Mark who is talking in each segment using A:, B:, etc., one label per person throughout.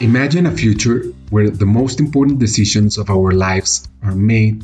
A: Imagine a future where the most important decisions of our lives are made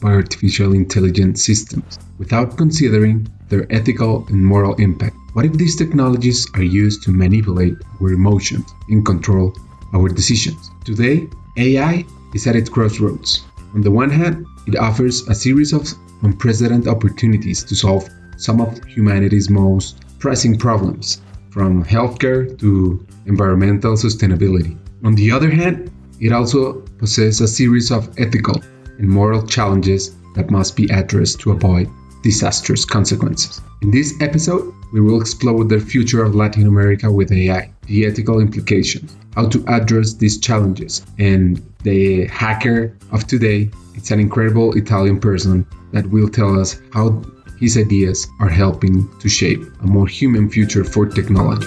A: by artificial intelligence systems without considering their ethical and moral impact. What if these technologies are used to manipulate our emotions and control our decisions? Today, AI is at its crossroads. On the one hand, it offers a series of unprecedented opportunities to solve some of humanity's most pressing problems from healthcare to environmental sustainability. On the other hand, it also possesses a series of ethical and moral challenges that must be addressed to avoid disastrous consequences. In this episode, we will explore the future of Latin America with AI, the ethical implications, how to address these challenges, and the hacker of today. It's an incredible Italian person that will tell us how his ideas are helping to shape a more human future for technology.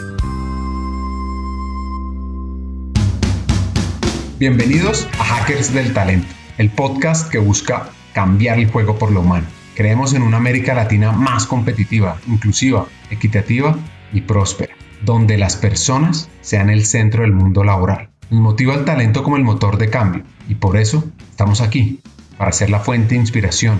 B: Bienvenidos a Hackers del Talento, el podcast que busca cambiar el juego por lo humano. Creemos en una América Latina más competitiva, inclusiva, equitativa y próspera, donde las personas sean el centro del mundo laboral. Nos motiva el talento como el motor de cambio y por eso estamos aquí, para ser la fuente de inspiración,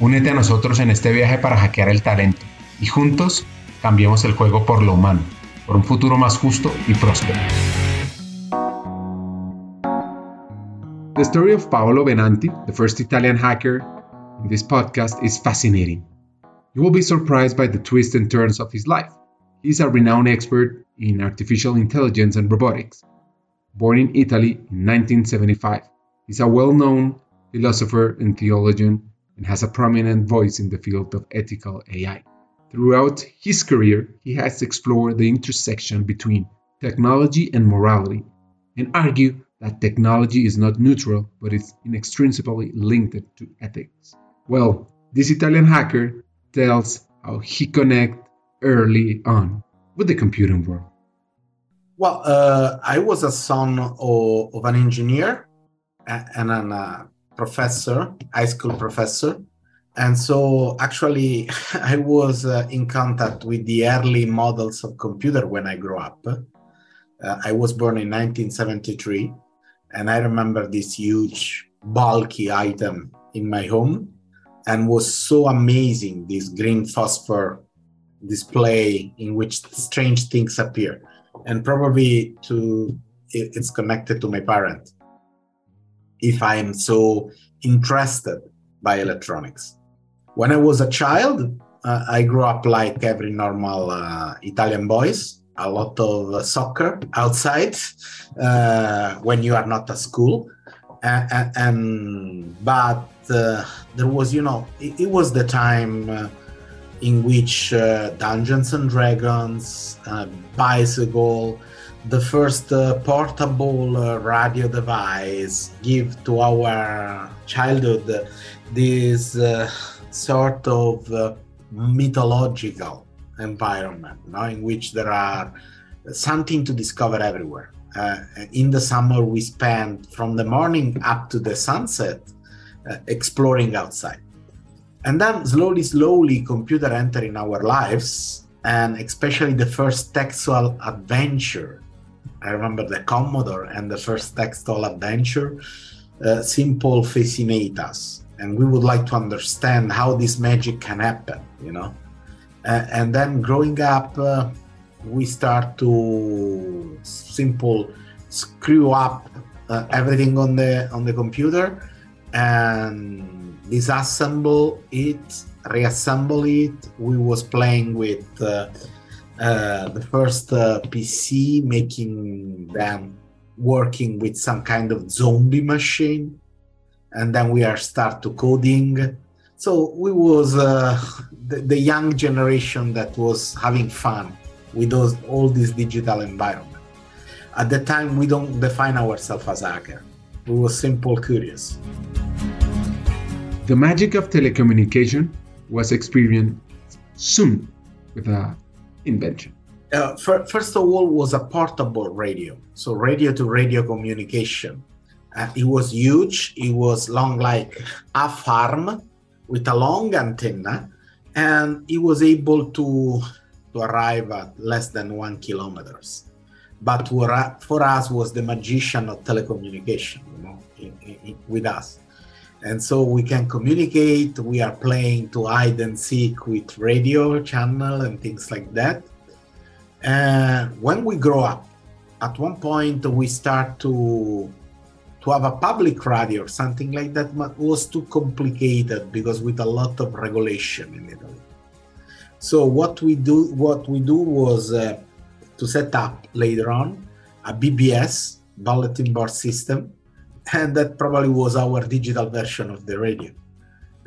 B: Únete a nosotros en este viaje para hackear el talento y juntos cambiemos el juego por lo humano, por un futuro más justo y próspero.
A: The story of Paolo Benanti, the first Italian hacker in this podcast, is fascinating. You will be surprised by the twists and turns of his life. He's a renowned expert in artificial intelligence and robotics. Born in Italy in 1975, he's a well known philosopher and theologian and has a prominent voice in the field of ethical AI. Throughout his career, he has explored the intersection between technology and morality and argued that technology is not neutral but is inextricably linked to ethics. Well, this Italian hacker tells how he connected early on with the computing world.
C: Well, uh, I was a son of, of an engineer and an uh, professor, high school professor. And so actually, I was uh, in contact with the early models of computer when I grew up. Uh, I was born in 1973, and I remember this huge, bulky item in my home, and was so amazing. This green phosphor display in which strange things appear, and probably to it's connected to my parent if I am so interested by electronics. When I was a child, uh, I grew up like every normal uh, Italian boys, a lot of soccer outside uh, when you are not at school. And, but uh, there was, you know, it, it was the time uh, in which uh, Dungeons and Dragons, bicycle, the first uh, portable uh, radio device give to our childhood this uh, sort of uh, mythological environment you know, in which there are something to discover everywhere. Uh, in the summer we spend from the morning up to the sunset uh, exploring outside. And then slowly slowly computer enter in our lives and especially the first textual adventure I remember the Commodore and the first textual adventure, uh, simple fascinate us. And we would like to understand how this magic can happen, you know. Uh, and then growing up, uh, we start to simple screw up uh, everything on the on the computer and disassemble it, reassemble it. We was playing with uh, uh, the first uh, PC, making them working with some kind of zombie machine, and then we are start to coding. So we was uh, the, the, young generation that was having fun with those all this digital environment. at the time we don't define ourselves as hacker. We were simple curious.
A: The magic of telecommunication was experienced soon with a invention.
C: Uh, for, first of all, was a portable radio, so radio to radio communication. Uh, it was huge. It was long like a farm with a long antenna, and it was able to to arrive at less than one kilometers. But for, for us was the magician of telecommunication, you know, in, in, with us. And so we can communicate. We are playing to hide and seek with radio channel and things like that. And when we grow up, at one point we start to to have a public radio or something like that but was too complicated because with a lot of regulation in Italy. So what we do what we do was uh, to set up later on a BBS bulletin board system, and that probably was our digital version of the radio.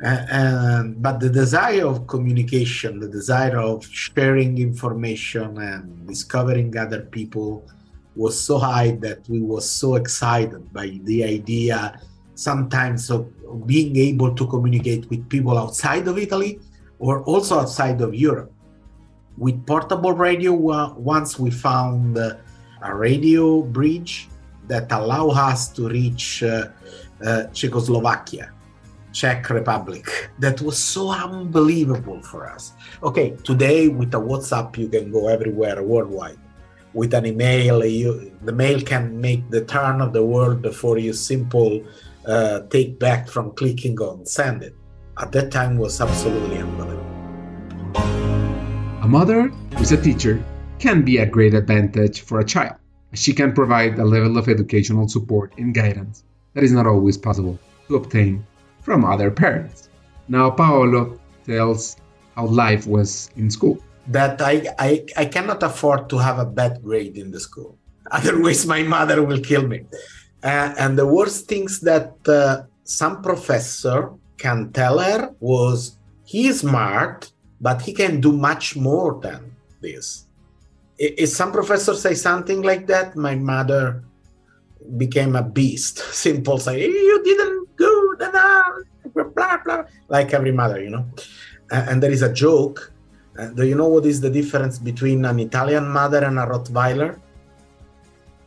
C: and but the desire of communication, the desire of sharing information and discovering other people was so high that we were so excited by the idea sometimes of being able to communicate with people outside of Italy or also outside of Europe. With portable radio, once we found a radio bridge that allow us to reach uh, uh, Czechoslovakia, Czech Republic. That was so unbelievable for us. Okay, today with a WhatsApp, you can go everywhere worldwide with an email you, the mail can make the turn of the world before you simple uh, take back from clicking on send it at that time was absolutely unbelievable
A: a mother who's a teacher can be a great advantage for a child she can provide a level of educational support and guidance that is not always possible to obtain from other parents now paolo tells how life was in school
C: that I, I, I cannot afford to have a bad grade in the school. Otherwise, my mother will kill me. Uh, and the worst things that uh, some professor can tell her was he is smart, but he can do much more than this. If some professor say something like that, my mother became a beast. Simple say, you didn't go, blah, blah, blah, like every mother, you know. And there is a joke uh, do you know what is the difference between an Italian mother and a Rottweiler?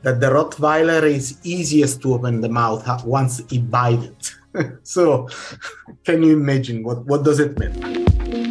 C: That the Rottweiler is easiest to open the mouth once he bites it. so, can you imagine what, what does it mean?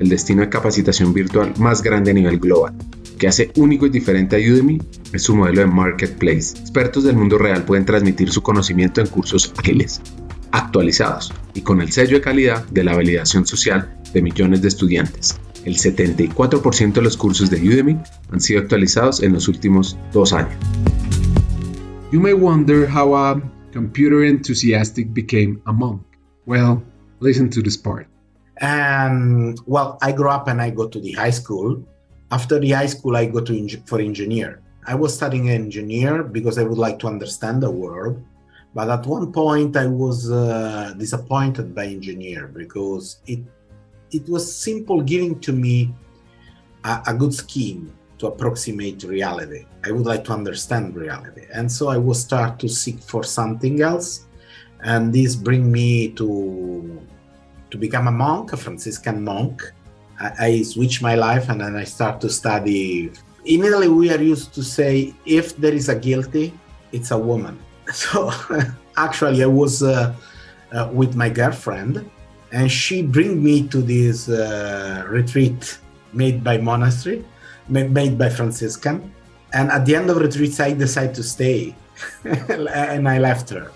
B: el destino de capacitación virtual más grande a nivel global. Lo que hace único y diferente a Udemy es su modelo de marketplace. Expertos del mundo real pueden transmitir su conocimiento en cursos ágiles, actualizados y con el sello de calidad de la validación social de millones de estudiantes. El 74% de los cursos de Udemy han sido actualizados en los últimos dos años.
A: You may wonder how a computer enthusiastic became a monk. Well, listen to this part.
C: And well, I grew up and I go to the high school. After the high school, I go to for engineer. I was studying engineer because I would like to understand the world. But at one point, I was uh, disappointed by engineer because it it was simple giving to me a, a good scheme to approximate reality. I would like to understand reality, and so I will start to seek for something else, and this bring me to to become a monk, a Franciscan monk. I, I switch my life and then I start to study. In Italy, we are used to say if there is a guilty, it's a woman. So actually, I was uh, uh, with my girlfriend, and she bring me to this uh, retreat made by monastery, made by Franciscan. And at the end of retreat, I decided to stay, and I left her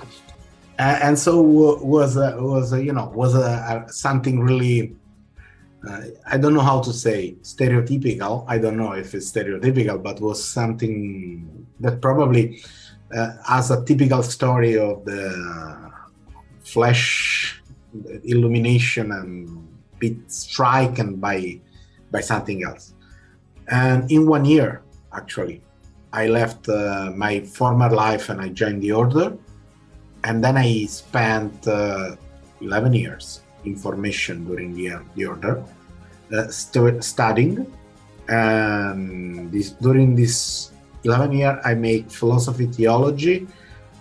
C: and so was was you know was something really uh, I don't know how to say stereotypical. I don't know if it's stereotypical, but was something that probably uh, as a typical story of the flash illumination and bit striken by by something else. And in one year, actually, I left uh, my former life and I joined the order. And then I spent uh, 11 years in formation during the, the order, uh, st- studying. And this, during this 11 year, I make philosophy, theology.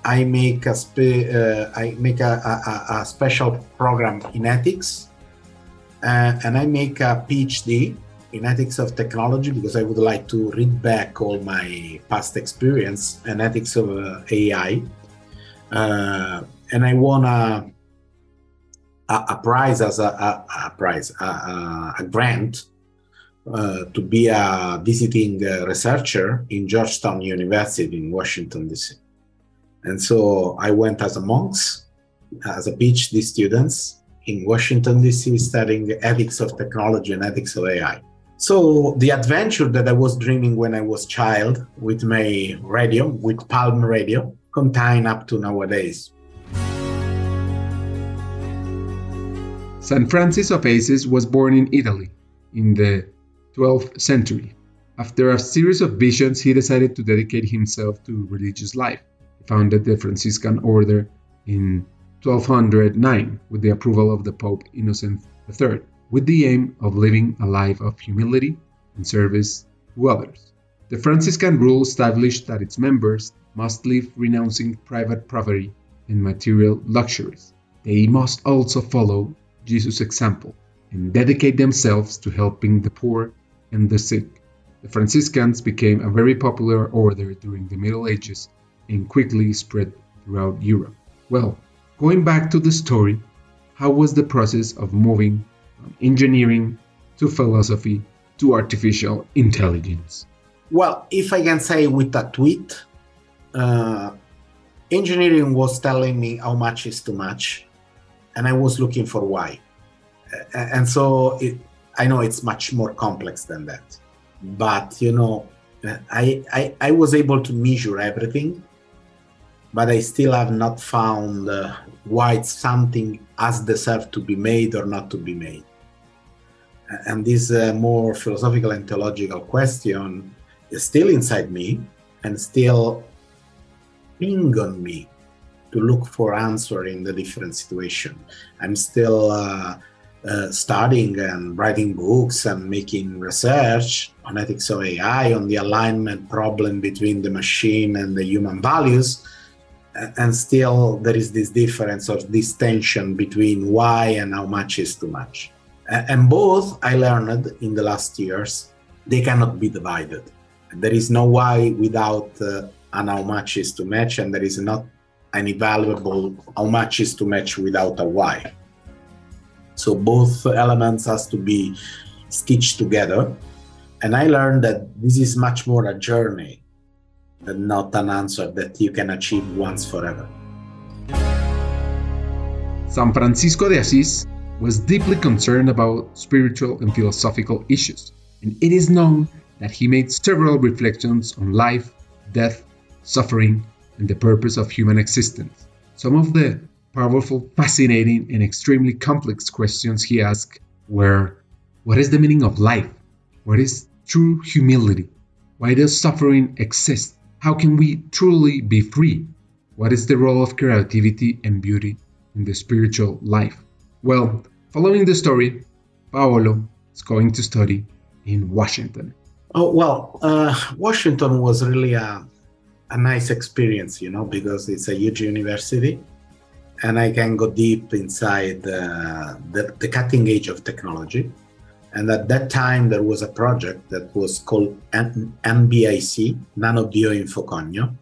C: I make a spe- uh, I make a, a, a, special program in ethics, uh, and I make a PhD in ethics of technology because I would like to read back all my past experience in ethics of uh, AI. Uh, and I won a, a, a prize as a, a, a prize, a, grant uh, to be a visiting uh, researcher in Georgetown University in Washington, D.C. And so I went as a monks, as a PhD students in Washington, D.C., studying ethics of technology and ethics of AI. So the adventure that I was dreaming when I was child with my radio, with Palm Radio, continue up to nowadays.
A: St. Francis of Assisi was born in Italy in the 12th century. After a series of visions, he decided to dedicate himself to religious life. He founded the Franciscan order in 1209 with the approval of the Pope Innocent III with the aim of living a life of humility and service to others. The Franciscan rule established that its members must live renouncing private property and material luxuries. They must also follow Jesus' example and dedicate themselves to helping the poor and the sick. The Franciscans became a very popular order during the Middle Ages and quickly spread throughout Europe. Well, going back to the story, how was the process of moving from engineering to philosophy to artificial intelligence?
C: Well, if I can say with a tweet, uh, engineering was telling me how much is too much, and I was looking for why. And so it, I know it's much more complex than that, but you know, I, I, I was able to measure everything, but I still have not found uh, why something has deserved to be made or not to be made and this uh, more philosophical and theological question is still inside me and still ping on me to look for answer in the different situation. I'm still uh, uh, studying and writing books and making research on ethics of ai on the alignment problem between the machine and the human values. And still there is this difference of this tension between why and how much is too much. And both I learned in the last years, they cannot be divided. There is no why without uh, an how much is to match, and there is not any valuable how much is to match without a why. So both elements has to be stitched together. And I learned that this is much more a journey than not an answer that you can achieve once forever.
A: San Francisco de Asís was deeply concerned about spiritual and philosophical issues, and it is known that he made several reflections on life, death, suffering, and the purpose of human existence. Some of the powerful, fascinating, and extremely complex questions he asked were What is the meaning of life? What is true humility? Why does suffering exist? How can we truly be free? What is the role of creativity and beauty in the spiritual life? Well, Following the story, Paolo is going to study in Washington.
C: Oh, well, uh, Washington was really a, a nice experience, you know, because it's a huge university and I can go deep inside uh, the, the cutting edge of technology. And at that time, there was a project that was called NBIC, Nano Bioinfocogno,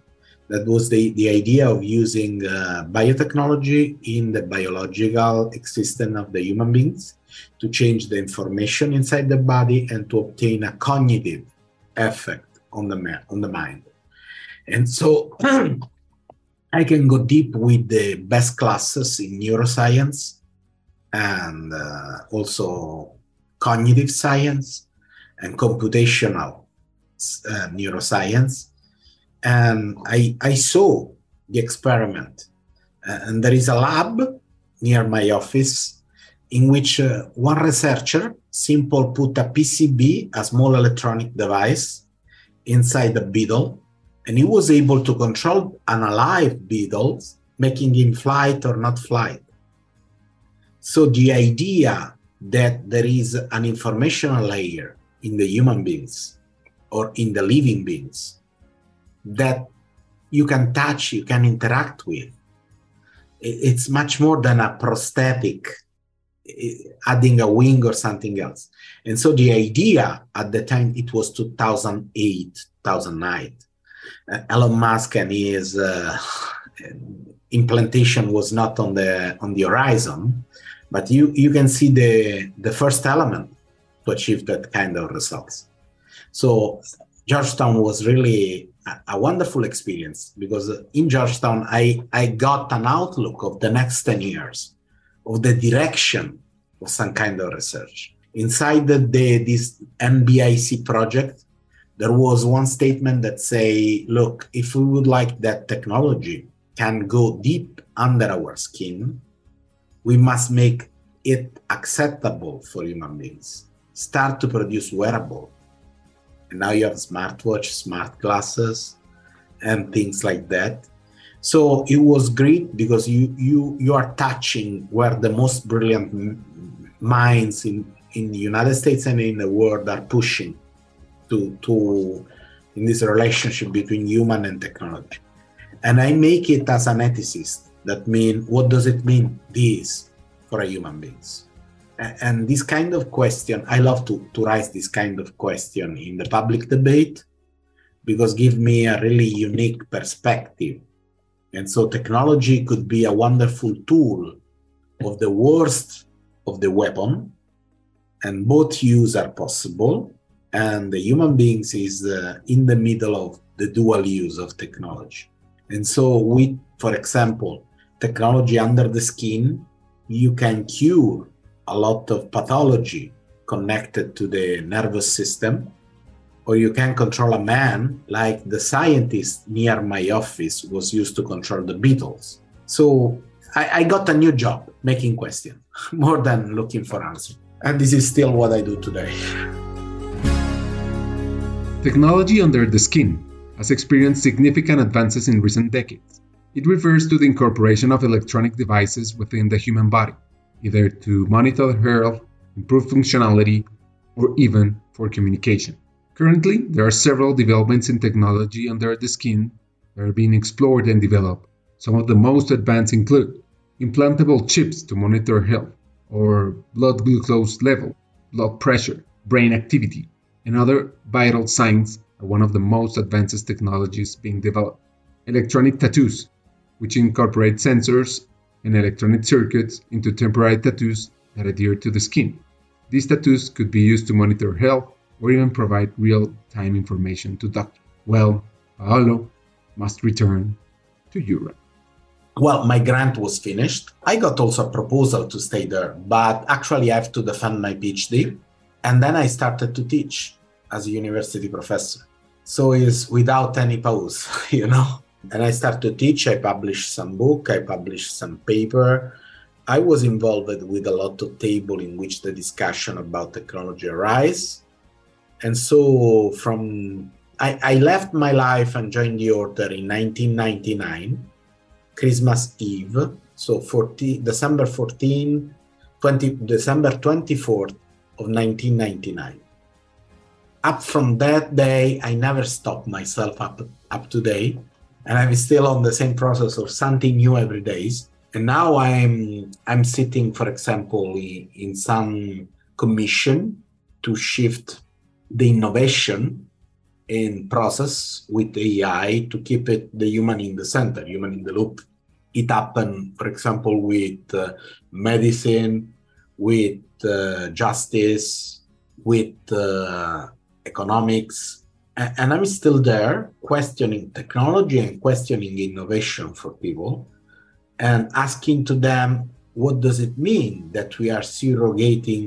C: that was the, the idea of using uh, biotechnology in the biological existence of the human beings to change the information inside the body and to obtain a cognitive effect on the, on the mind. And so I can go deep with the best classes in neuroscience and uh, also cognitive science and computational uh, neuroscience and I, I saw the experiment. Uh, and there is a lab near my office in which uh, one researcher simple put a PCB, a small electronic device, inside the beetle, and he was able to control an alive beetle, making him flight or not flight. So the idea that there is an informational layer in the human beings or in the living beings that you can touch, you can interact with. It's much more than a prosthetic, adding a wing or something else. And so the idea at the time, it was 2008, 2009. Uh, Elon Musk and his uh, implantation was not on the on the horizon, but you you can see the the first element to achieve that kind of results. So Georgetown was really a, wonderful experience because in Georgetown, I, I got an outlook of the next 10 years, of the direction of some kind of research. Inside the, the, this NBIC project, there was one statement that say, look, if we would like that technology can go deep under our skin, we must make it acceptable for human beings. Start to produce wearable and now you have smartwatch, smart glasses, and things like that. So it was great because you you you are touching where the most brilliant minds in in the United States and in the world are pushing to to in this relationship between human and technology. And I make it as an ethicist. That mean what does it mean this for a human beings? and this kind of question i love to, to raise this kind of question in the public debate because give me a really unique perspective and so technology could be a wonderful tool of the worst of the weapon and both use are possible and the human beings is uh, in the middle of the dual use of technology. And so with for example technology under the skin you can cure a lot of pathology connected to the nervous system or you can control a man like the scientist near my office was used to control the beetles so i, I got a new job making questions more than looking for answers. And this is still what i do today
A: technology under the skin has experienced significant advances in recent decades it refers to the incorporation of electronic devices within the human body either to monitor health, improve functionality, or even for communication. Currently, there are several developments in technology under the skin that are being explored and developed. Some of the most advanced include implantable chips to monitor health, or blood glucose level, blood pressure, brain activity, and other vital signs are one of the most advanced technologies being developed. Electronic tattoos, which incorporate sensors and electronic circuits into temporary tattoos that adhere to the skin. These tattoos could be used to monitor health or even provide real time information to doctors. Well, Paolo must return to Europe.
C: Well, my grant was finished. I got also a proposal to stay there, but actually I have to defend my PhD. And then I started to teach as a university professor. So it's without any pause, you know and I started to teach. I published some book, I published some paper. I was involved with a lot of table in which the discussion about technology arise. And so from I, I left my life and joined the order in 1999, Christmas Eve. So 14, December 14, 20, December 24th of 1999. Up from that day, I never stopped myself up, up to date and I'm still on the same process of something new every day. And now I'm I'm sitting, for example, in some commission to shift the innovation in process with AI to keep it the human in the center, human in the loop. It happened, for example, with uh, medicine, with uh, justice, with uh, economics, and I'm still there questioning technology and questioning innovation for people and asking to them what does it mean that we are surrogating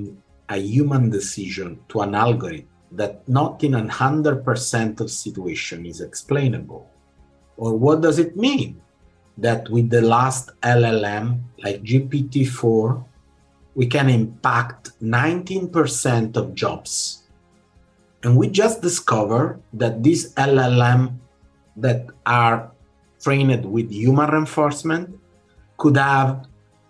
C: a human decision to an algorithm that not in a hundred percent of situation is explainable Or what does it mean that with the last LLM, like GPT 4, we can impact 19% of jobs? And we just discovered that these LLM that are trained with human reinforcement could have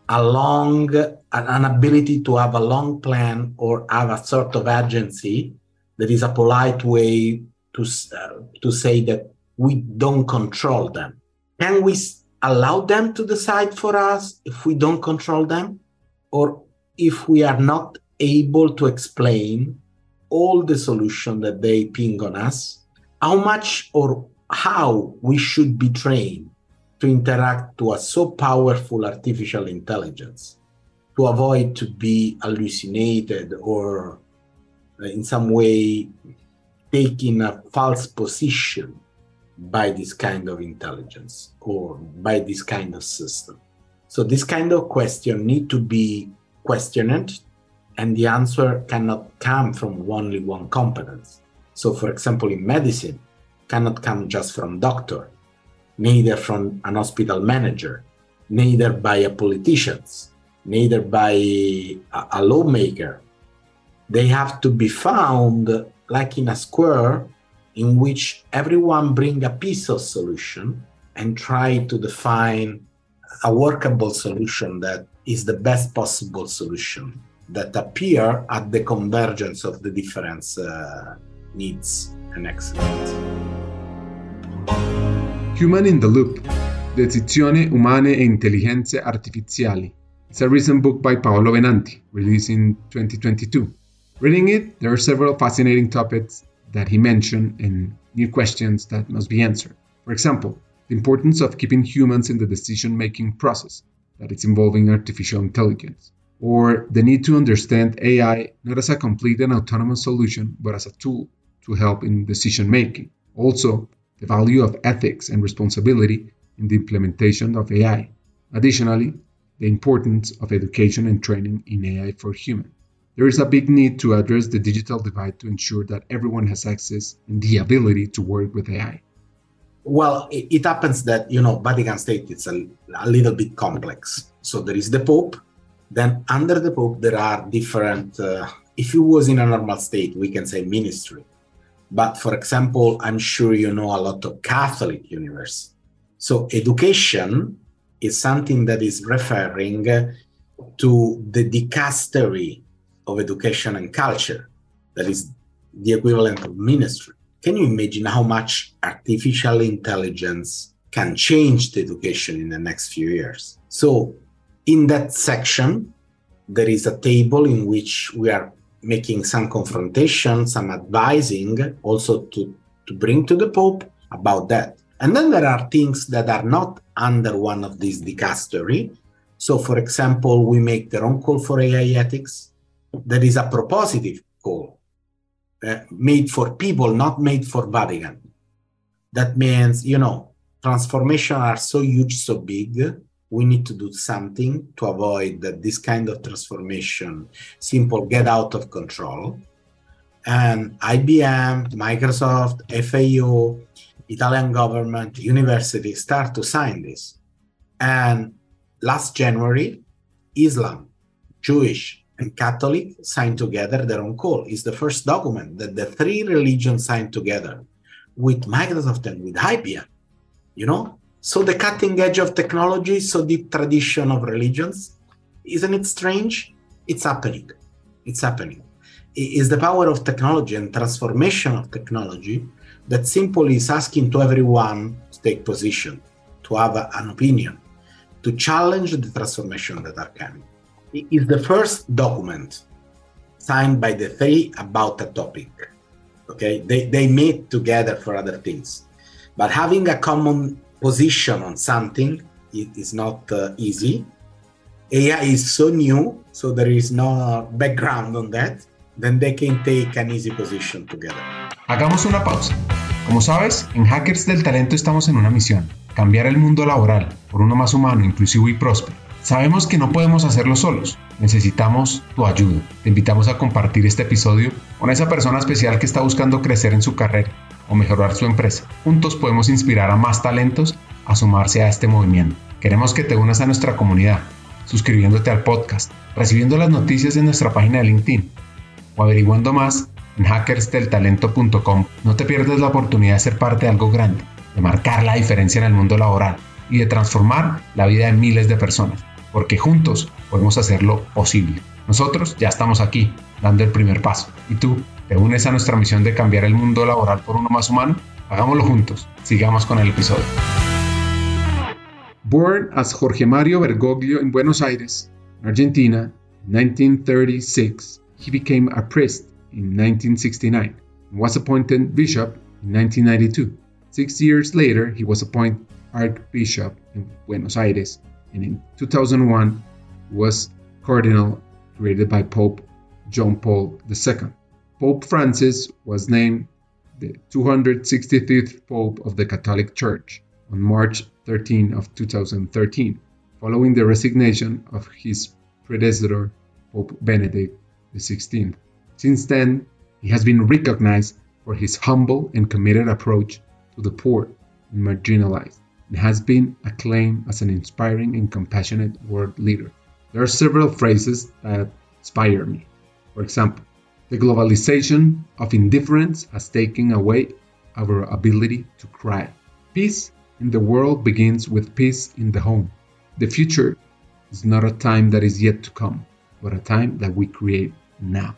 C: a long an ability to have a long plan or have a sort of agency that is a polite way to uh, to say that we don't control them. Can we allow them to decide for us if we don't control them? Or if we are not able to explain all the solution that they ping on us how much or how we should be trained to interact to a so powerful artificial intelligence to avoid to be hallucinated or uh, in some way taking a false position by this kind of intelligence or by this kind of system. So this kind of question need to be questioned and the answer cannot come from only one competence so for example in medicine cannot come just from doctor, neither from an hospital manager, neither by a politicians, neither by a, a lawmaker. They have to be found like in a square in which everyone bring a piece of solution and try to define a workable solution that is the best possible solution that appear at the convergence of the different uh, needs and excellence.
A: Human in the Loop Decisioni umane e intelligenze artificiali. It's a recent book by Paolo Benanti, released in 2022. Reading it, there are several fascinating topics that he mentioned and new questions that must be answered. For example, the importance of keeping humans in the decision making process that is involving artificial intelligence, or the need to understand AI not as a complete and autonomous solution, but as a tool to help in decision making. Also, the value of ethics and responsibility in the implementation of AI. Additionally, the importance of education and training in AI for humans. There is a big need to address the digital divide to ensure that everyone has access and the ability to work with AI.
C: Well, it, happens that, you know, Vatican State is a, a little bit complex. So there is the Pope, then under the Pope, there are different, uh, if it was in a normal state, we can say ministry. But for example, I'm sure you know a lot of Catholic universities. So education is something that is referring to the dicastery of education and culture, that is the equivalent of ministry. Can you imagine how much artificial intelligence can change the education in the next few years? So, in that section, there is a table in which we are making some confrontation, some advising also to, to bring to the Pope about that. And then there are things that are not under one of these dicastery. So, for example, we make the Rome Call for AI ethics. That is a propositive call uh, made for people, not made for Vatican. That means, you know, transformation are so huge, so big we need to do something to avoid that this kind of transformation. Simple get out of control. And ibm microsoft fao italian government university start to sign this. And last january islam jewish and catholic signed together the Rome Call. Is the first document that the three religions signed together with microsoft and with ibm you know so the cutting edge of technology, so the tradition of religions, isn't it strange? It's happening. It's happening. It is the power of technology and transformation of technology that simply is asking to everyone to take position, to have an opinion, to challenge the transformation that are coming. It is the first document signed by the three about a topic. Okay, they, they meet together for other things. But having a common position on something it is not uh, easy. AI is so new, so there is no background on that, then they can take an easy position together.
B: Hagamos una pausa. Como sabes, en Hackers del Talento estamos en una misión, cambiar el mundo laboral por uno más humano, inclusivo y próspero. Sabemos que no podemos hacerlo solos, necesitamos tu ayuda. Te invitamos a compartir este episodio con esa persona especial que está buscando crecer en su carrera o mejorar su empresa. Juntos podemos inspirar a más talentos a sumarse a este movimiento. Queremos que te unas a nuestra comunidad, suscribiéndote al podcast, recibiendo las noticias en nuestra página de LinkedIn o averiguando más en hackersdeltalento.com. No te pierdas la oportunidad de ser parte de algo grande, de marcar la diferencia en el mundo laboral y de transformar la vida de miles de personas, porque juntos podemos hacerlo posible. Nosotros ya estamos aquí, dando el primer paso. ¿Y tú? ¿Te a nuestra misión de cambiar el mundo laboral por uno más humano? Hagámoslo juntos. Sigamos con el episodio.
A: Born as Jorge Mario Bergoglio in Buenos Aires, Argentina, in 1936, he became a priest in 1969 and was appointed bishop in 1992. Six years later, he was appointed archbishop in Buenos Aires, and in 2001 was cardinal created by Pope John Paul II. Pope Francis was named the 263rd Pope of the Catholic Church on March 13 of 2013, following the resignation of his predecessor, Pope Benedict XVI. Since then, he has been recognized for his humble and committed approach to the poor and marginalized, and has been acclaimed as an inspiring and compassionate world leader. There are several phrases that inspire me. For example, the globalization of indifference has taken away our ability to cry. Peace in the world begins with peace in the home. The future is not a time that is yet to come, but a time that we create now.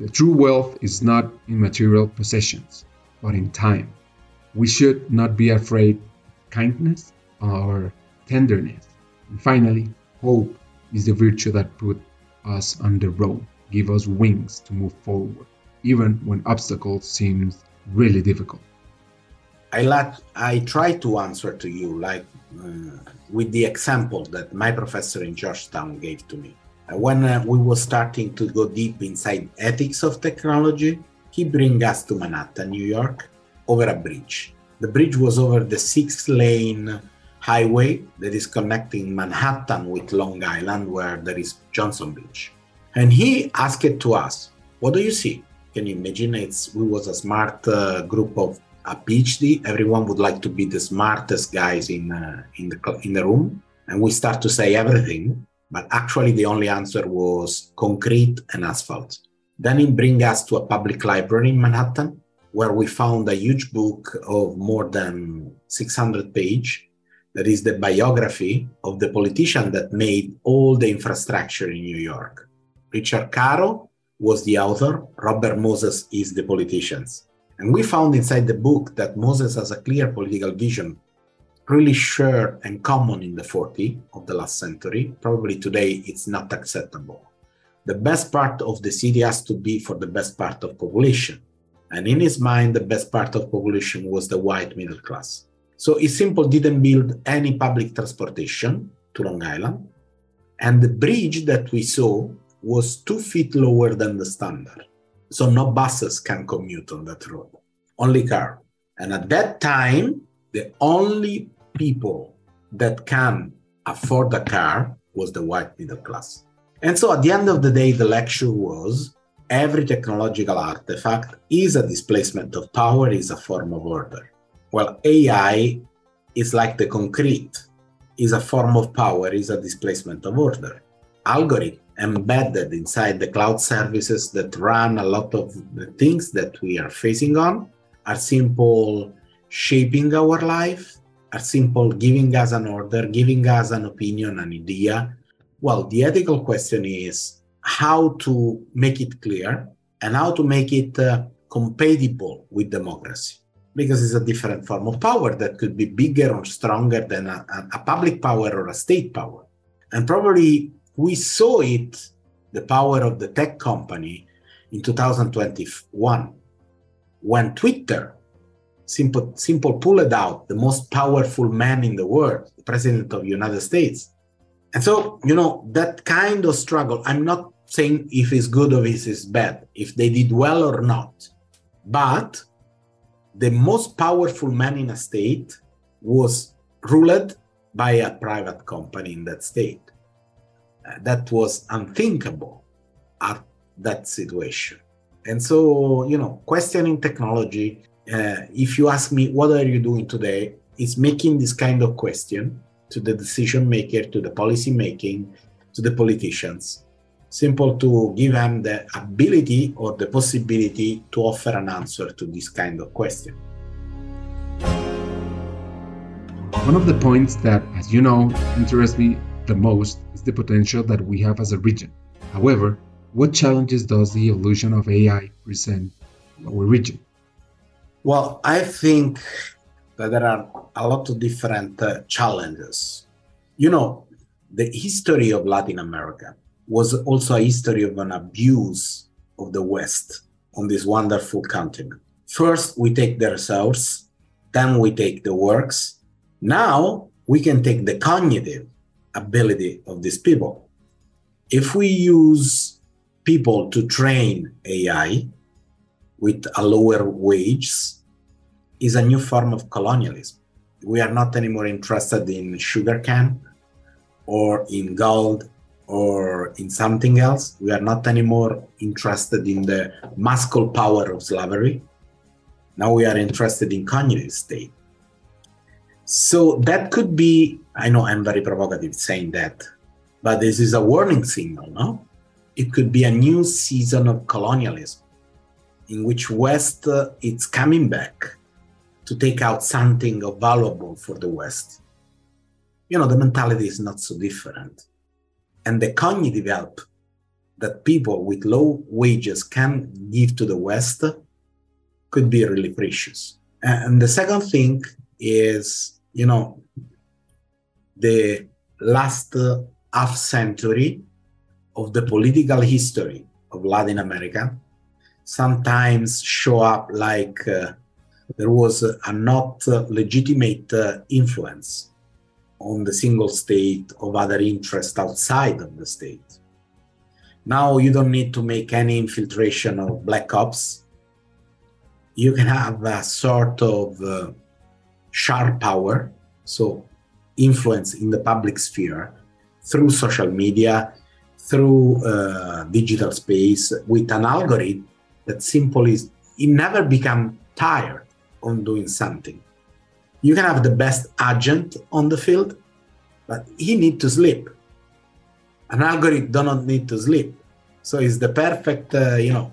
A: The true wealth is not in material possessions, but in time. We should not be afraid of kindness or tenderness. And finally, hope is the virtue that put us on the road give us wings to move forward, even when obstacles seem really difficult.
C: I like I try to answer to you like uh, with the example that my professor in Georgetown gave to me. Uh, when uh, we were starting to go deep inside ethics of technology, he bring us to Manhattan, New York, over a bridge. The bridge was over the six-lane highway that is connecting Manhattan with Long Island, where there is Johnson Beach. And he asked it to us, what do you see? Can you imagine it's we was a smart uh, group of a PhD. Everyone would like to be the smartest guys in uh, in the in the room, and we start to say everything. But actually, the only answer was concrete and asphalt. Then he bring us to a public library in Manhattan, where we found a huge book of more than 600 page. That is the biography of the politician that made all the infrastructure in New York. Richard Caro was the author, Robert Moses is the politician. And we found inside the book that Moses has a clear political vision, really shared and common in the 40 of the last century. Probably today it's not acceptable. The best part of the city has to be for the best part of population. And in his mind, the best part of population was the white middle class. So he simply didn't build any public transportation to Long Island. And the bridge that we saw was two feet lower than the standard. So no buses can commute on that road, only car. And at that time, the only people that can afford a car was the white middle class. And so at the end of the day, the lecture was every technological artifact is a displacement of power, is a form of order. Well, AI is like the concrete, is a form of power, is a displacement of order. Algorithm embedded inside the cloud services that run a lot of the things that we are facing on are simple shaping our life are simple giving us an order giving us an opinion an idea. Well the ethical question is how to make it clear and how to make it uh, compatible with democracy because it's a different form of power that could be bigger or stronger than a, a public power or a state power. And probably we saw it, the power of the tech company, in 2021 when Twitter simple, simple pulled out the most powerful man in the world, the president of the United States. And so, you know, that kind of struggle, I'm not saying if it's good or if it's bad, if they did well or not, but the most powerful man in a state was ruled by a private company in that state that was unthinkable at that situation. And so, you know, questioning technology uh, if you ask me, what are you doing today? It's making this kind of question to the decision maker, to the policy making, to the politicians. Simple to give them the ability or the possibility to offer an answer to this kind of question.
A: One of the points that, as you know, interests me the most is the potential that we have as a region. However, what challenges does the evolution of AI present to our region?
C: Well, I think that there are a lot of different uh, challenges. You know, the history of Latin America was also a history of an abuse of the West on this wonderful continent. First, we take the resource, then we take the works. Now we can take the cognitive ability of these people. If we use people to train AI with a lower wage, is a new form of colonialism. We are not anymore interested in sugar sugarcane or in gold or in something else. We are not anymore interested in the muscle power of slavery. Now we are interested in cognitive state. So that could be, I know I'm very provocative saying that, but this is a warning signal, no? It could be a new season of colonialism in which West uh, is coming back to take out something valuable for the West. You know, the mentality is not so different. And the cognitive help that people with low wages can give to the West could be really precious. And the second thing is, you know, the last half century of the political history of Latin America sometimes show up like uh, there was a not legitimate uh, influence on the single state of other interests outside of the state. Now you don't need to make any infiltration of black ops. You can have a sort of uh, sharp power, so influence in the public sphere through social media, through uh, digital space with an algorithm that simply it never become tired on doing something. You can have the best agent on the field, but he need to sleep. An algorithm do not need to sleep, so it's the perfect, uh, you know,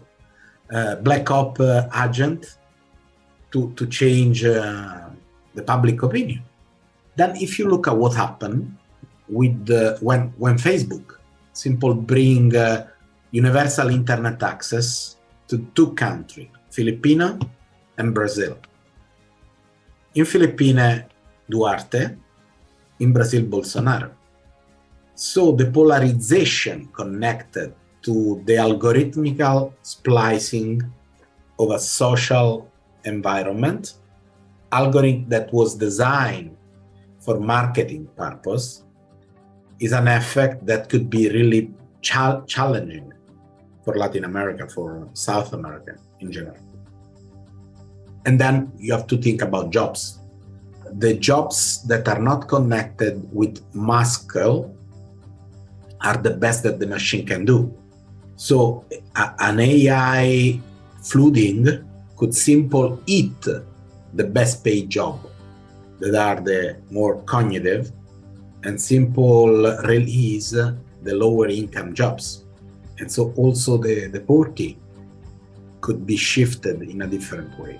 C: uh, black op uh, agent to to change uh, the public opinion. Then, if you look at what happened with when when Facebook simple bring uh, universal internet access to two countries, Filipino and Brazil. In Philippines, Duterte, in Brazil, Bolsonaro. So the polarization connected to the algorithmical splicing of a social environment, algorithm that was designed for marketing purpose, is an effect that could be really ch- challenging for Latin America, for South America in general. And then you have to think about jobs. The jobs that are not connected with muscle are the best that the machine can do. So a, an AI flooding could simply eat the best paid job that are the more cognitive and simple release the lower income jobs. And so also the, the poverty could be shifted in a different way.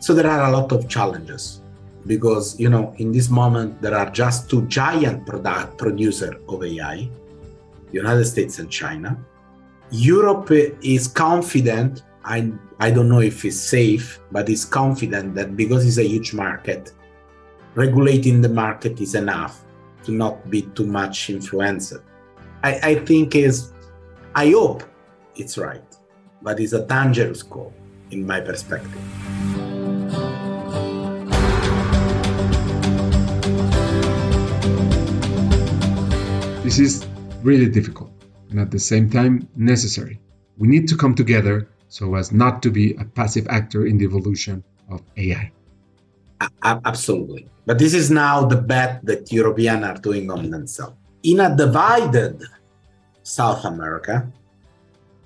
C: So there are a lot of challenges because you know in this moment there are just two giant product producer of AI, the United States and China. Europe is confident. I I don't know if it's safe, but it's confident that because it's a huge market, regulating the market is enough to not be too much influenced. I, I think is I hope it's right, but it's a dangerous call in my perspective.
A: This is really difficult and at the same time necessary. We need to come together so as not to be a passive actor in the evolution of AI.
C: Absolutely. But this is now the bet that Europeans are doing on themselves. In a divided South America,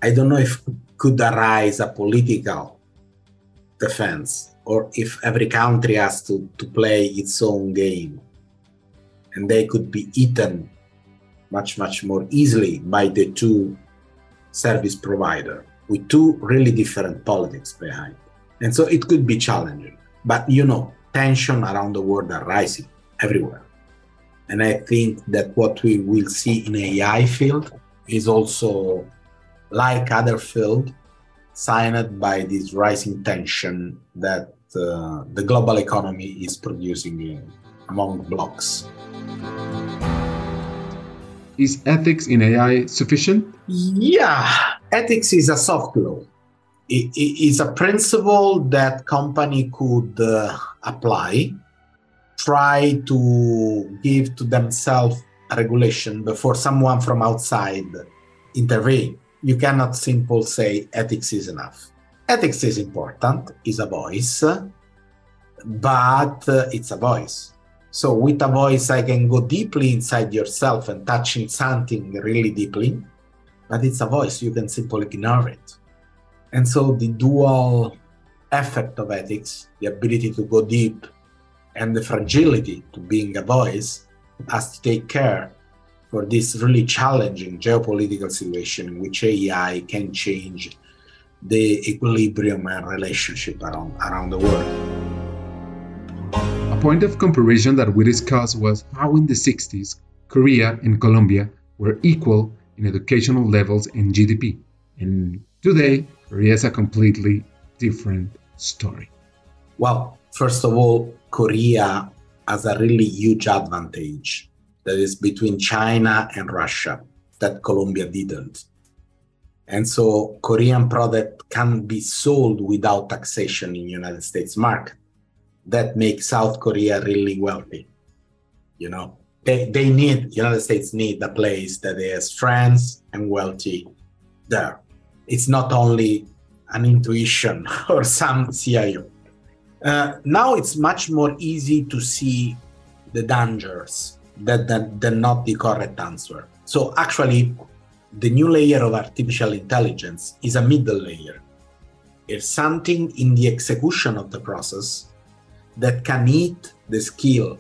C: I don't know if could arise a political defense or if every country has to, to play its own game and they could be eaten much much more easily by the two service provider with two really different politics behind and so it could be challenging but you know tension around the world are rising everywhere and i think that what we will see in ai field is also like other field signed by this rising tension that uh, the global economy is producing among blocks.
A: Is ethics in AI sufficient?
C: Yeah, ethics is a soft law. It is a principle that company could uh, apply, try to give to themselves a regulation before someone from outside intervene you cannot simply say ethics is enough. Ethics is important, is a voice, but it's a voice. So with a voice, I can go deeply inside yourself and touching something really deeply, but it's a voice. You can simply ignore it. And so the dual effect of ethics, the ability to go deep and the fragility to being a voice, has to take care for this really challenging geopolitical situation in which AI can change the equilibrium and relationship around, around the world.
A: A point of comparison that we discussed was how in the 60s Korea and Colombia were equal in educational levels and GDP. And today, Korea is a completely different story.
C: Well, first of all, Korea has a really huge advantage that is between China and Russia that Colombia didn't. And so Korean product can be sold without taxation in United States market. That make South Korea really wealthy. You know, they, they need, the United States need a place that is friends and wealthy there. It's not only an intuition or some CIO. Uh, now it's much more easy to see the dangers that, that not the correct answer. So actually, the new layer of artificial intelligence is a middle layer. It's something in the execution of the process that can eat the skill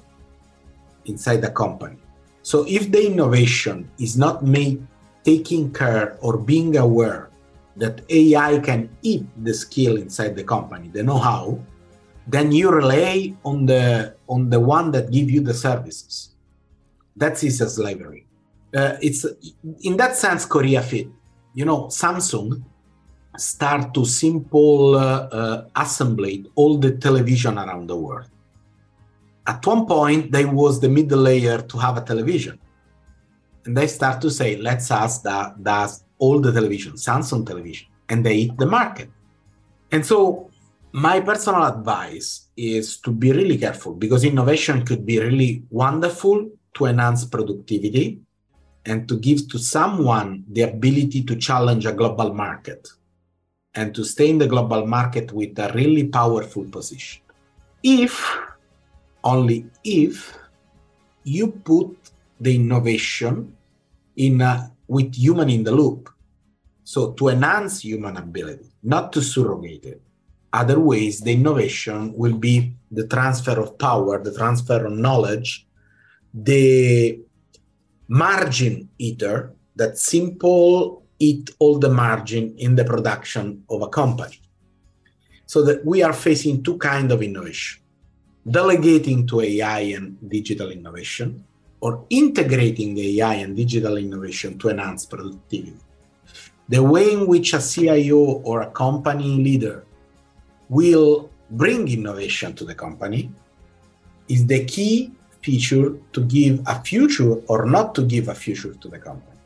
C: inside the company. So if the innovation is not made taking care or being aware that AI can eat the skill inside the company, the know-how, then you rely on the on the one that give you the services. That is a slavery. Uh, it's in that sense Korea fit. You know, Samsung start to simple uh, uh, all the television around the world. At one point, there was the middle layer to have a television, and they start to say, "Let's ask that does all the television, Samsung television," and they eat the market. And so, my personal advice is to be really careful because innovation could be really wonderful to enhance productivity and to give to someone the ability to challenge a global market and to stay in the global market with a really powerful position. If, only if, you put the innovation in a, with human in the loop. So to enhance human ability, not to surrogate it. Other ways, the innovation will be the transfer of power, the transfer of knowledge the margin eater that simple eat all the margin in the production of a company so that we are facing two kind of innovation delegating to ai and digital innovation or integrating ai and digital innovation to enhance productivity the way in which a cio or a company leader will bring innovation to the company is the key feature to give a future or not to give a future to the company.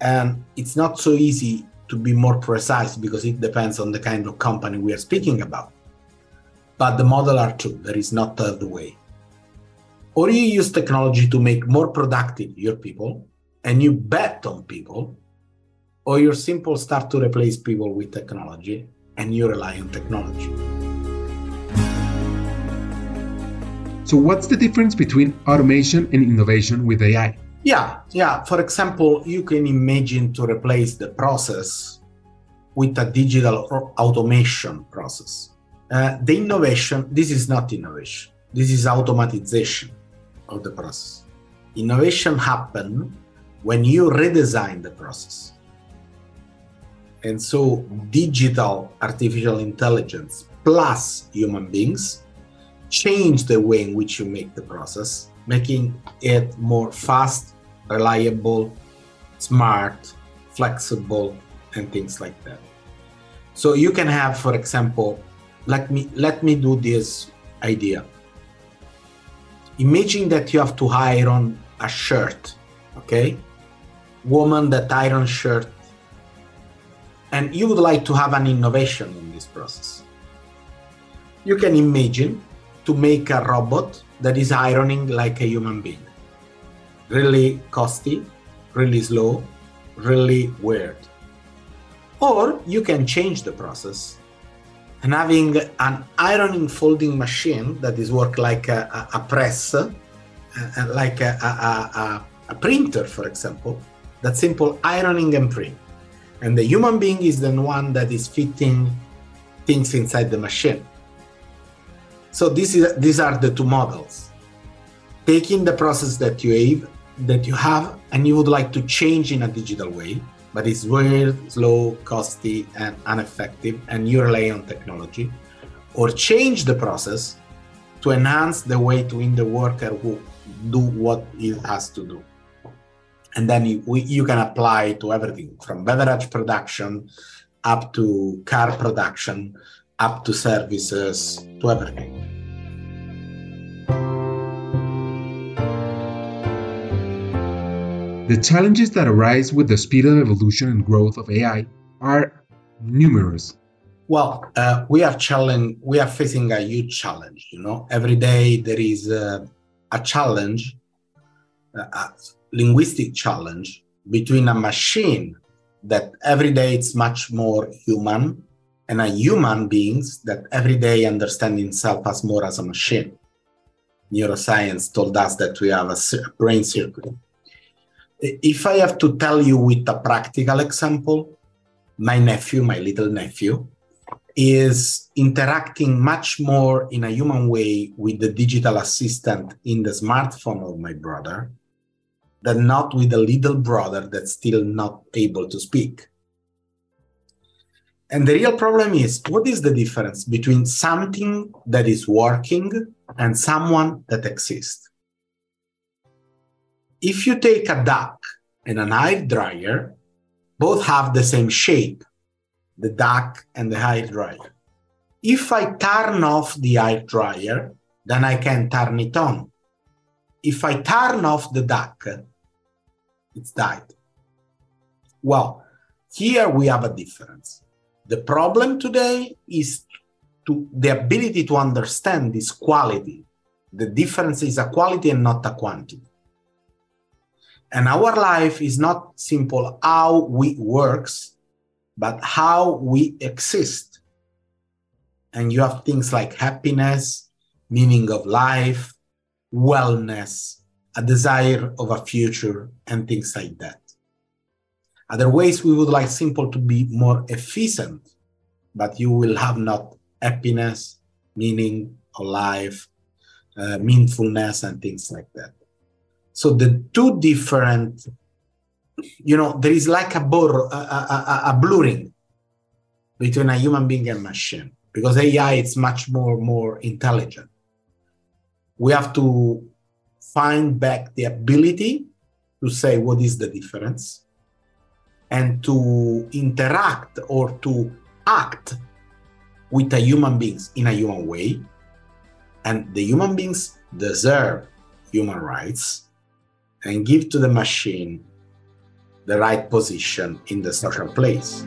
C: And it's not so easy to be more precise because it depends on the kind of company we are speaking about. But the model are two, There is not third way. Or you use technology to make more productive your people and you bet on people, or you simple start to replace people with technology and you rely on technology.
A: So, what's the difference between automation and innovation with AI?
C: Yeah, yeah. For example, you can imagine to replace the process with a digital automation process. Uh, the innovation, this is not innovation. This is automatization of the process. Innovation happen when you redesign the process. And so digital artificial intelligence plus human beings change the way in which you make the process, making it more fast, reliable, smart, flexible, and things like that. So you can have, for example, let me let me do this idea. Imagine that you have to iron a shirt, okay? Woman that iron shirt, and you would like to have an innovation in this process. You can imagine to make a robot that is ironing like a human being. Really costly, really slow, really weird. Or you can change the process and having an ironing folding machine that is work like a, a, a press, uh, uh like a, a, printer, for example, that simple ironing and print. And the human being is the one that is fitting things inside the machine. So this is these are the two models. Taking the process that you have that you have and you would like to change in a digital way, but it's weird, slow, costly, and ineffective, and you rely on technology, or change the process to enhance the way to in the worker who do what he has to do. And then you, you can apply to everything from beverage production up to car production, up to services, to everything.
A: The challenges that arise with the speed of evolution and growth of AI are numerous.
C: Well, uh, we are challenge. We are facing a huge challenge. You know, every day there is a, a challenge, a linguistic challenge between a machine that every day it's much more human and a human beings that every day understand himself as more as a machine. Neuroscience told us that we have a brain circuit if I have to tell you with a practical example, my nephew, my little nephew, is interacting much more in a human way with the digital assistant in the smartphone of my brother than not with the little brother that's still not able to speak. And the real problem is what is the difference between something that is working and someone that exists? if you take a duck and an hair dryer, both have the same shape, the duck and the hair dryer. If I turn off the hair dryer, then I can turn it on. If I turn off the duck, it's died. Well, here we have a difference. The problem today is to the ability to understand this quality. The difference is a quality and not a quantity. And our life is not simple how we works, but how we exist. And you have things like happiness, meaning of life, wellness, a desire of a future, and things like that. Other ways we would like simple to be more efficient, but you will have not happiness, meaning of life, uh, meaningfulness, and things like that. So the two different, you know, there is like a, blur, a, a, a blurring between a human being and machine because AI is much more more intelligent. We have to find back the ability to say what is the difference and to interact or to act with the human beings in a human way and the human beings deserve human rights and give to the machine the right position in the social place.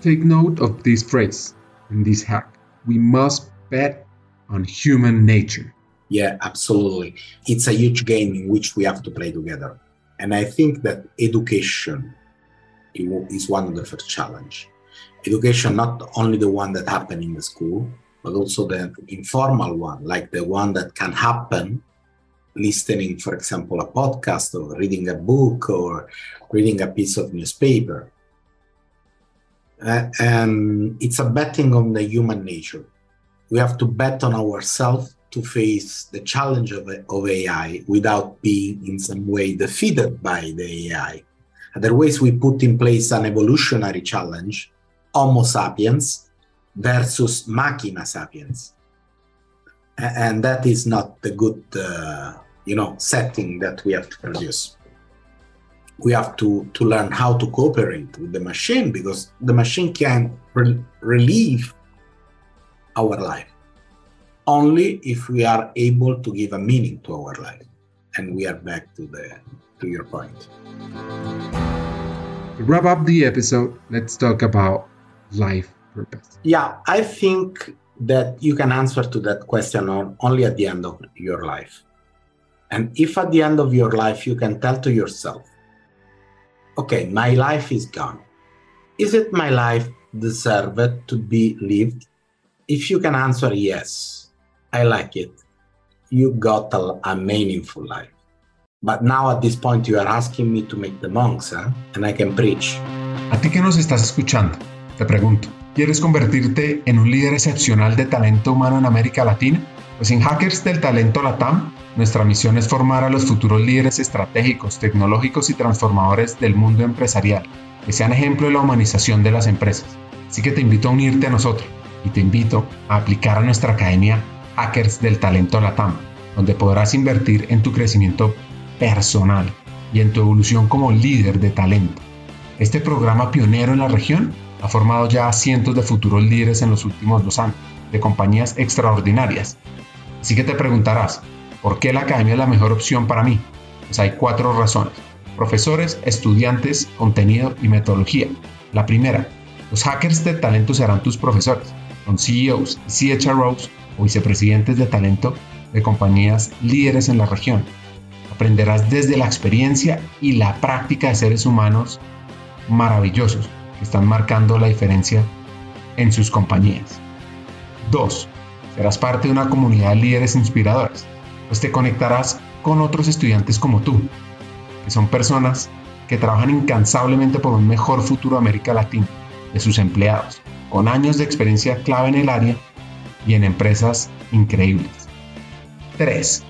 A: Take note of this phrase in this hack. We must bet on human nature.
C: Yeah, absolutely. It's a huge game in which we have to play together. And I think that education is one of the first challenge. Education, not only the one that happen in the school, but also the informal one, like the one that can happen listening, for example, a podcast or reading a book or reading a piece of newspaper. Uh, and it's a betting on the human nature. We have to bet on ourselves to face the challenge of, of AI without being in some way defeated by the AI. Otherwise, we put in place an evolutionary challenge Homo sapiens versus Machina sapiens. And that is not the good, uh, you know, setting that we have to produce we have to, to learn how to cooperate with the machine because the machine can re- relieve our life only if we are able to give a meaning to our life and we are back to the to your point
D: to wrap up the episode let's talk about life purpose
C: yeah i think that you can answer to that question only at the end of your life and if at the end of your life you can tell to yourself okay, my life is gone. Is it my life deserved to be lived? If you can answer yes, I like it. You got a, a meaningful life. But now at this point you are asking me to make the monks, huh? and I can preach.
A: A ti que nos estás escuchando, te pregunto, ¿quieres convertirte en un líder excepcional de talento humano en América Latina? Pues en Hackers del Talento Latam, nuestra misión es formar a los futuros líderes estratégicos, tecnológicos y transformadores del mundo empresarial, que sean ejemplo de la humanización de las empresas. Así que te invito a unirte a nosotros y te invito a aplicar a nuestra academia Hackers del Talento Latam, donde podrás invertir en tu crecimiento personal y en tu evolución como líder de talento. Este programa pionero en la región ha formado ya a cientos de futuros líderes en los últimos dos años, de compañías extraordinarias Así que te preguntarás, ¿por qué la academia es la mejor opción para mí? Pues hay cuatro razones. Profesores, estudiantes, contenido y metodología. La primera, los hackers de talento serán tus profesores. Son CEOs y CHROs o vicepresidentes de talento de compañías líderes en la región. Aprenderás desde la experiencia y la práctica de seres humanos maravillosos que están marcando la diferencia en sus compañías. 2. Serás parte de una comunidad de líderes inspiradores, pues te conectarás con otros estudiantes como tú, que son personas que trabajan incansablemente por un mejor futuro de América Latina, de sus empleados, con años de experiencia clave en el área y en empresas increíbles. 3.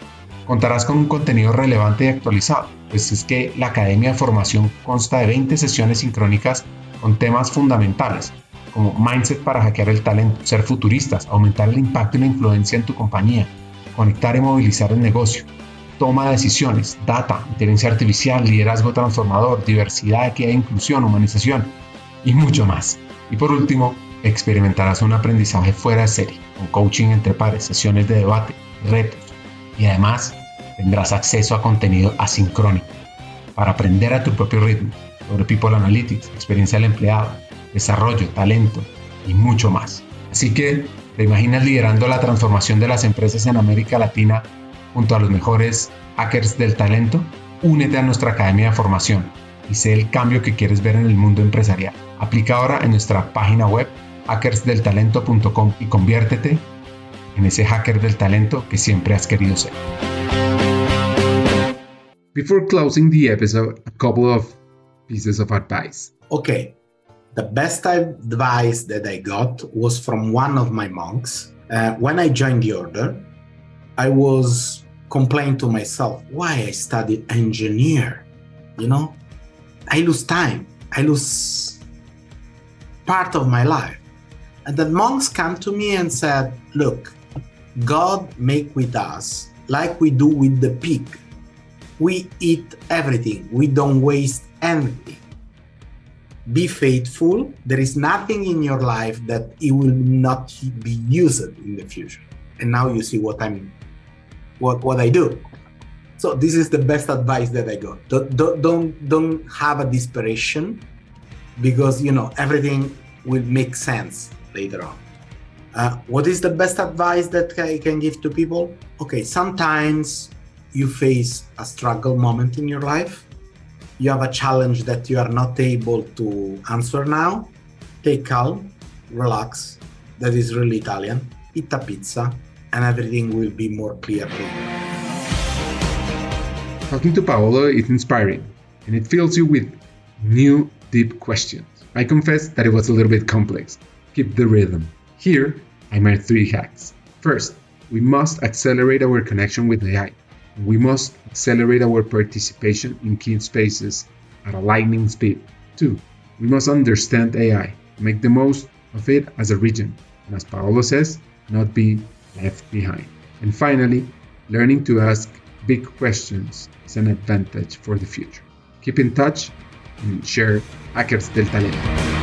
A: Contarás con un contenido relevante y actualizado, pues es que la Academia de Formación consta de 20 sesiones sincrónicas con temas fundamentales como mindset para hackear el talento, ser futuristas, aumentar el impacto y la influencia en tu compañía, conectar y movilizar el negocio, toma de decisiones, data, inteligencia artificial, liderazgo transformador, diversidad, equidad e inclusión, humanización y mucho más. Y por último, experimentarás un aprendizaje fuera de serie, con coaching entre pares, sesiones de debate, retos y además tendrás acceso a contenido asincrónico para aprender a tu propio ritmo sobre People Analytics, experiencia del empleado, desarrollo, talento y mucho más. Así que, ¿te imaginas liderando la transformación de las empresas en América Latina junto a los mejores hackers del talento? Únete a nuestra academia de formación y sé el cambio que quieres ver en el mundo empresarial. Aplica ahora en nuestra página web hackersdeltalento.com y conviértete en ese hacker del talento que siempre has querido ser.
D: Before closing the episode, a couple of pieces of advice.
C: Okay, The best advice that I got was from one of my monks. Uh, when I joined the order, I was complaining to myself why I studied engineer. You know, I lose time, I lose part of my life. And the monks come to me and said, Look, God make with us like we do with the pig. We eat everything, we don't waste anything be faithful. There is nothing in your life that it will not be used in the future. And now you see what I'm, what what I do. So this is the best advice that I got. Don't don't don't, don't have a desperation, because you know everything will make sense later on. Uh, what is the best advice that I can give to people? Okay, sometimes you face a struggle moment in your life you have a challenge that you are not able to answer now, take calm, relax. That is really Italian. Eat a pizza, and everything will be more clear for you.
D: Talking to Paolo is inspiring, and it fills you with new, deep questions.
A: I confess that it was a little bit complex. Keep the rhythm. Here, I made three hacks. First, we must accelerate our connection with AI. We must accelerate our participation in key spaces at a lightning speed. Two, we must understand AI, make the most of it as a region, and as Paolo says, not be left behind. And finally, learning to ask big questions is an advantage for the future. Keep in touch and share Hackers del Talento.